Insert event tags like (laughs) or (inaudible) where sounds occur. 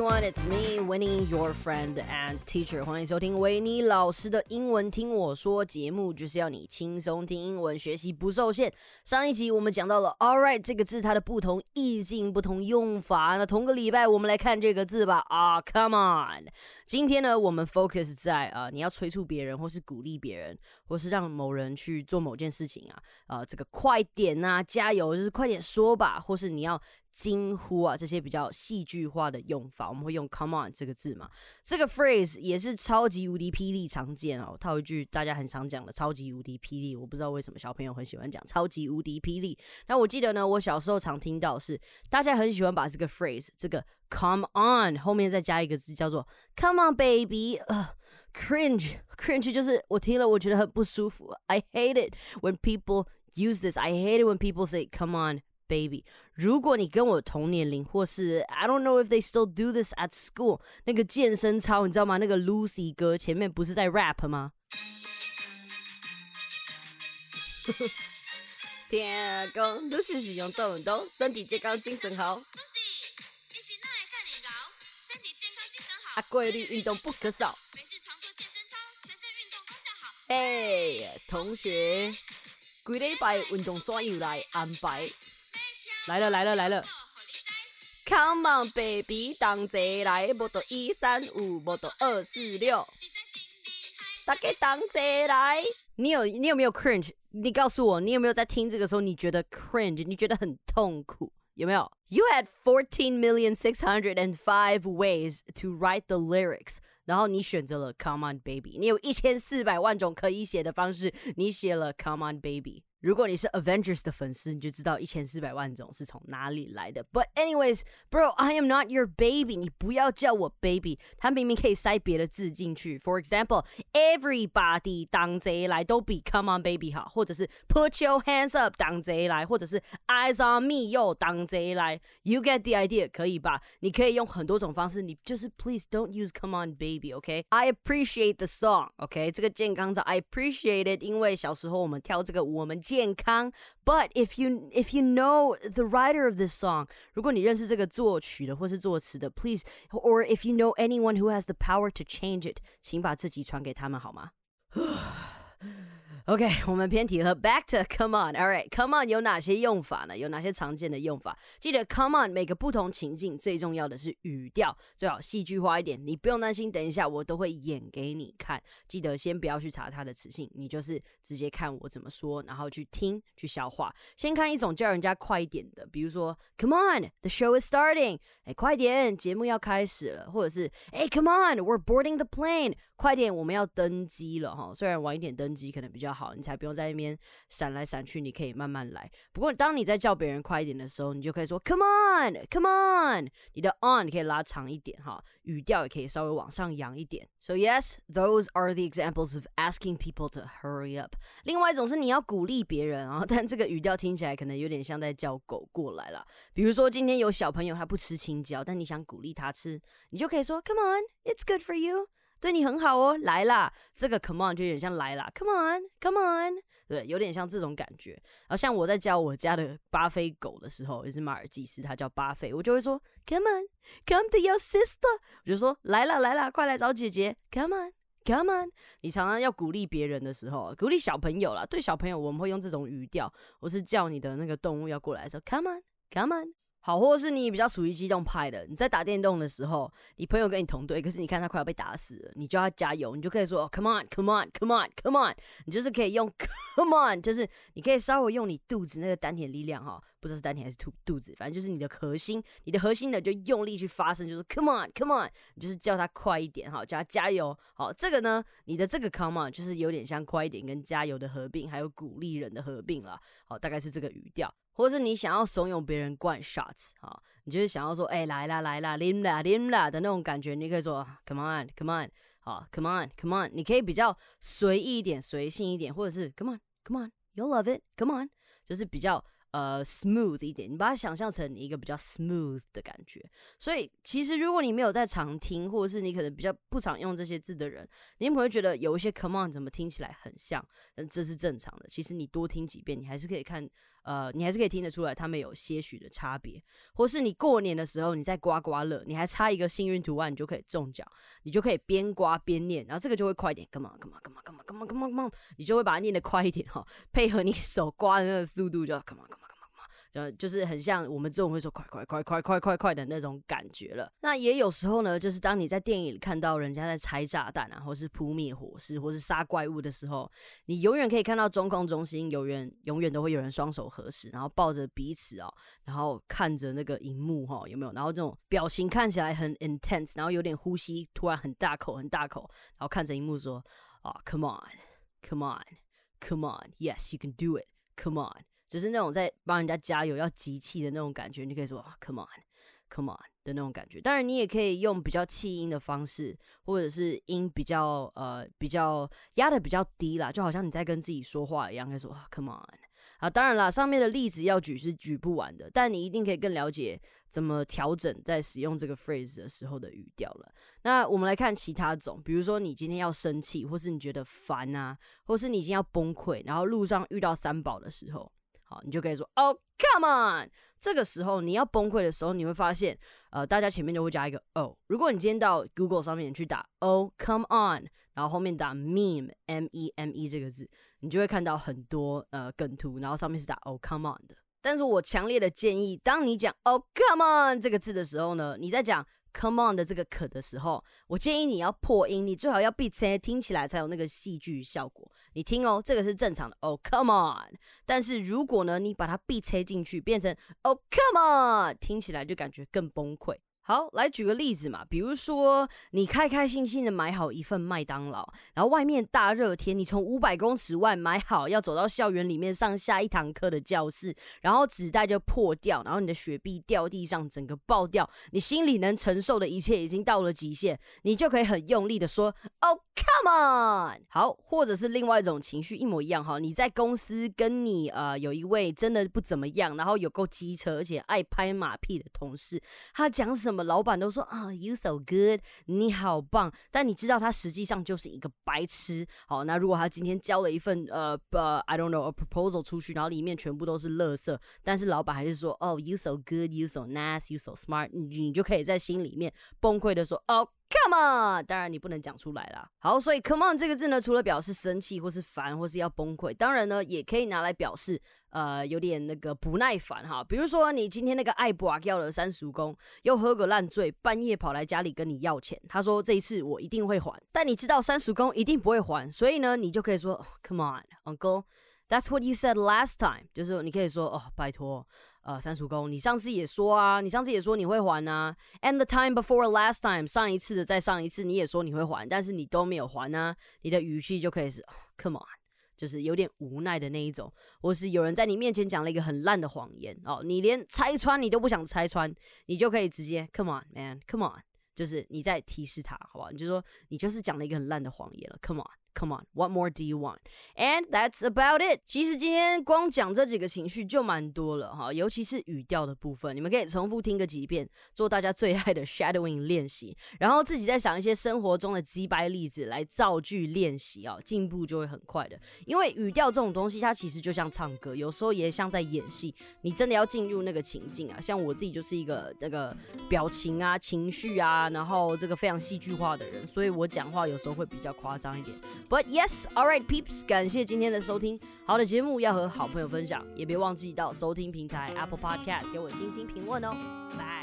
everyone, it's me, Winnie, your friend and teacher. 欢迎收听维尼老师的英文听我说节目，就是要你轻松听英文，学习不受限。上一集我们讲到了 all right 这个字它的不同意境、不同用法。那同个礼拜我们来看这个字吧。啊，come on！今天呢，我们 focus 在啊，你要催促别人，或是鼓励别人，或是让某人去做某件事情啊，啊，这个快点啊，加油，就是快点说吧，或是你要。惊呼啊，这些比较戏剧化的用法，我们会用 come on 这个字嘛？这个 phrase 也是超级无敌霹雳常见哦。套一句大家很常讲的超级无敌霹雳，我不知道为什么小朋友很喜欢讲超级无敌霹雳。那我记得呢，我小时候常听到是大家很喜欢把这个 phrase 这个 come on 后面再加一个字叫做 come on baby，呃，cringe (laughs) cringe 就是我听了我觉得很不舒服。I hate it when people use this. I hate it when people say come on. baby。如果你跟我同年龄，或是 I don't know if they still do this at school，那个健身操你知道吗？那个 Lucy 哥前面不是在 rap 吗？(laughs) 天公，Lucy 是用做运动，身体健康，精神好。Lucy，你是哪会这么熬？身体健康，精神好。啊，规律运动不可少。没事常做健身操，全身运动功效好。嘿，同学，规礼拜运动怎样来安排？来了来了来了！Come on baby，同齐来，无到一三五，无到二四六，大家同齐来。你有你有没有 cringe？你告诉我，你有没有在听这个时候你觉得 cringe？你觉得很痛苦？有没有？You had fourteen million six hundred and five ways to write the lyrics，然后你选择了 Come on baby。你有一千四百万种可以写的方式，你写了 Come on baby。如果你是 Avengers 的粉丝，你就知道一千四百万种是从哪里来的。But anyways, bro, I am not your baby. 你不要叫我 baby。他明明可以塞别的字进去。For example, everybody 当贼来都比 Come on baby 好，或者是 Put your hands up 当贼来，或者是 Eyes on me 又当贼来。You get the idea，可以吧？你可以用很多种方式，你就是 Please don't use Come on baby, OK? I appreciate the song, OK? 这个健康操 I appreciate it，因为小时候我们跳这个舞，我们。 健康。But if you if you know the writer of this song，如果你认识这个作曲的或是作词的，please or if you know anyone who has the power to change it，请把这集传给他们好吗 (sighs)？OK，(laughs) 我们偏题了，Back to Come on，All right，Come on 有哪些用法呢？有哪些常见的用法？记得 Come on 每个不同情境最重要的是语调，最好戏剧化一点。你不用担心，等一下我都会演给你看。记得先不要去查它的词性，你就是直接看我怎么说，然后去听去消化。先看一种叫人家快一点的，比如说 Come on，the show is starting，哎，快点，节目要开始了，或者是哎，Come on，we're boarding the plane。快点，我们要登机了哈！虽然晚一点登机可能比较好，好你才不用在那边闪来闪去，你可以慢慢来。不过，当你在叫别人快一点的时候，你就可以说 “Come on, come on”。你的 “on” 你可以拉长一点哈，语调也可以稍微往上扬一点。So yes, those are the examples of asking people to hurry up。另外一种是你要鼓励别人啊，(laughs) 但这个语调听起来可能有点像在叫狗过来了。比如说今天有小朋友他不吃青椒，但你想鼓励他吃，你就可以说 “Come on, it's good for you”。对你很好哦，来啦！这个 come on 就有点像来啦，come on，come on，对，有点像这种感觉。然后像我在教我家的巴菲狗的时候，也是马尔济斯，它叫巴菲，我就会说 come on，come to your sister，我就说来啦来啦，快来找姐姐，come on，come on。你常常要鼓励别人的时候，鼓励小朋友啦，对小朋友我们会用这种语调，我是叫你的那个动物要过来的时候，come on，come on。好，或是你比较属于激动派的，你在打电动的时候，你朋友跟你同队，可是你看他快要被打死了，你就要加油，你就可以说 Come on, come on, come on, come on，你就是可以用 (laughs) Come on，就是你可以稍微用你肚子那个丹田力量哈，不知道是丹田还是肚肚子，反正就是你的核心，你的核心呢就用力去发声，就是 Come on, come on，你就是叫他快一点哈，叫他加油。好，这个呢，你的这个 Come on 就是有点像快一点跟加油的合并，还有鼓励人的合并了。好，大概是这个语调。或是你想要怂恿别人灌 shots 啊，你就是想要说，哎，来啦来啦，拎啦拎啦的那种感觉，你可以说 come on come on，好 come on come on，你可以比较随意一点、随性一点，或者是 come on come on，you love it come on，就是比较呃，smooth 一点，你把它想象成一个比较 smooth 的感觉。所以，其实如果你没有在常听，或者是你可能比较不常用这些字的人，你可能会觉得有一些 come on 怎么听起来很像，但这是正常的。其实你多听几遍，你还是可以看，呃，你还是可以听得出来，他们有些许的差别。或是你过年的时候你在刮刮乐，你还差一个幸运图案，你就可以中奖，你就可以边刮边念，然后这个就会快一点，come on，come on，come on，come on，come on，come on，你就会把它念得快一点哈，配合你手刮的那个速度，就 come on，come on。就就是很像我们这种会说快快快快快快快的那种感觉了。那也有时候呢，就是当你在电影里看到人家在拆炸弹啊，或是扑灭火势，或是杀怪物的时候，你永远可以看到中控中心有人永远都会有人双手合十，然后抱着彼此哦，然后看着那个荧幕哈，有没有？然后这种表情看起来很 intense，然后有点呼吸突然很大口很大口，然后看着荧幕说啊，come on，come on，come on，yes you can do it，come on。就是那种在帮人家加油要集气的那种感觉，你可以说 “come on”，“come on” 的那种感觉。当然，你也可以用比较气音的方式，或者是音比较呃比较压的比较低啦，就好像你在跟自己说话一样，可以说 “come on”。啊，当然啦，上面的例子要举是举不完的，但你一定可以更了解怎么调整在使用这个 phrase 的时候的语调了。那我们来看其他种，比如说你今天要生气，或是你觉得烦啊，或是你已经要崩溃，然后路上遇到三宝的时候。好，你就可以说，Oh come on！这个时候你要崩溃的时候，你会发现，呃，大家前面就会加一个 o。如果你今天到 Google 上面去打 Oh come on，然后后面打 meme m e m e 这个字，你就会看到很多呃梗图，然后上面是打 Oh come on 的。但是我强烈的建议，当你讲 Oh come on 这个字的时候呢，你在讲。Come on 的这个可的时候，我建议你要破音，你最好要闭嘴，听起来才有那个戏剧效果。你听哦，这个是正常的。Oh come on！但是如果呢，你把它闭切进去，变成 Oh come on，听起来就感觉更崩溃。好，来举个例子嘛，比如说你开开心心的买好一份麦当劳，然后外面大热天，你从五百公尺外买好，要走到校园里面上下一堂课的教室，然后纸袋就破掉，然后你的雪碧掉地上，整个爆掉，你心里能承受的一切已经到了极限，你就可以很用力的说，Oh come on！好，或者是另外一种情绪一模一样哈，你在公司跟你呃有一位真的不怎么样，然后有够机车而且爱拍马屁的同事，他讲什么？老板都说啊，You so good，你好棒。但你知道他实际上就是一个白痴。好，那如果他今天交了一份呃呃，I don't know a proposal 出去，然后里面全部都是垃圾，但是老板还是说哦，You so good，You so nice，You so smart，你你就可以在心里面崩溃的说哦。Come on，当然你不能讲出来啦。好，所以 Come on 这个字呢，除了表示生气或是烦或是要崩溃，当然呢，也可以拿来表示呃有点那个不耐烦哈。比如说你今天那个爱不要的三叔公又喝个烂醉，半夜跑来家里跟你要钱，他说这一次我一定会还，但你知道三叔公一定不会还，所以呢，你就可以说 Come on, Uncle, that's what you said last time，就是你可以说哦，拜托。呃，三叔公，你上次也说啊，你上次也说你会还啊。And the time before last time，上一次的再上一次，你也说你会还，但是你都没有还啊。你的语气就可以是 Come on，就是有点无奈的那一种，或是有人在你面前讲了一个很烂的谎言哦，你连拆穿你都不想拆穿，你就可以直接 Come on man，Come on，就是你在提示他，好吧？你就说你就是讲了一个很烂的谎言了，Come on。Come on, what more do you want? And that's about it. 其实今天光讲这几个情绪就蛮多了哈，尤其是语调的部分，你们可以重复听个几遍，做大家最爱的 shadowing 练习，然后自己再想一些生活中的击败例子来造句练习啊，进步就会很快的。因为语调这种东西，它其实就像唱歌，有时候也像在演戏。你真的要进入那个情境啊，像我自己就是一个这个表情啊、情绪啊，然后这个非常戏剧化的人，所以我讲话有时候会比较夸张一点。But yes, all right, peeps，感谢今天的收听。好的节目要和好朋友分享，也别忘记到收听平台 Apple Podcast 给我星星评论哦。拜。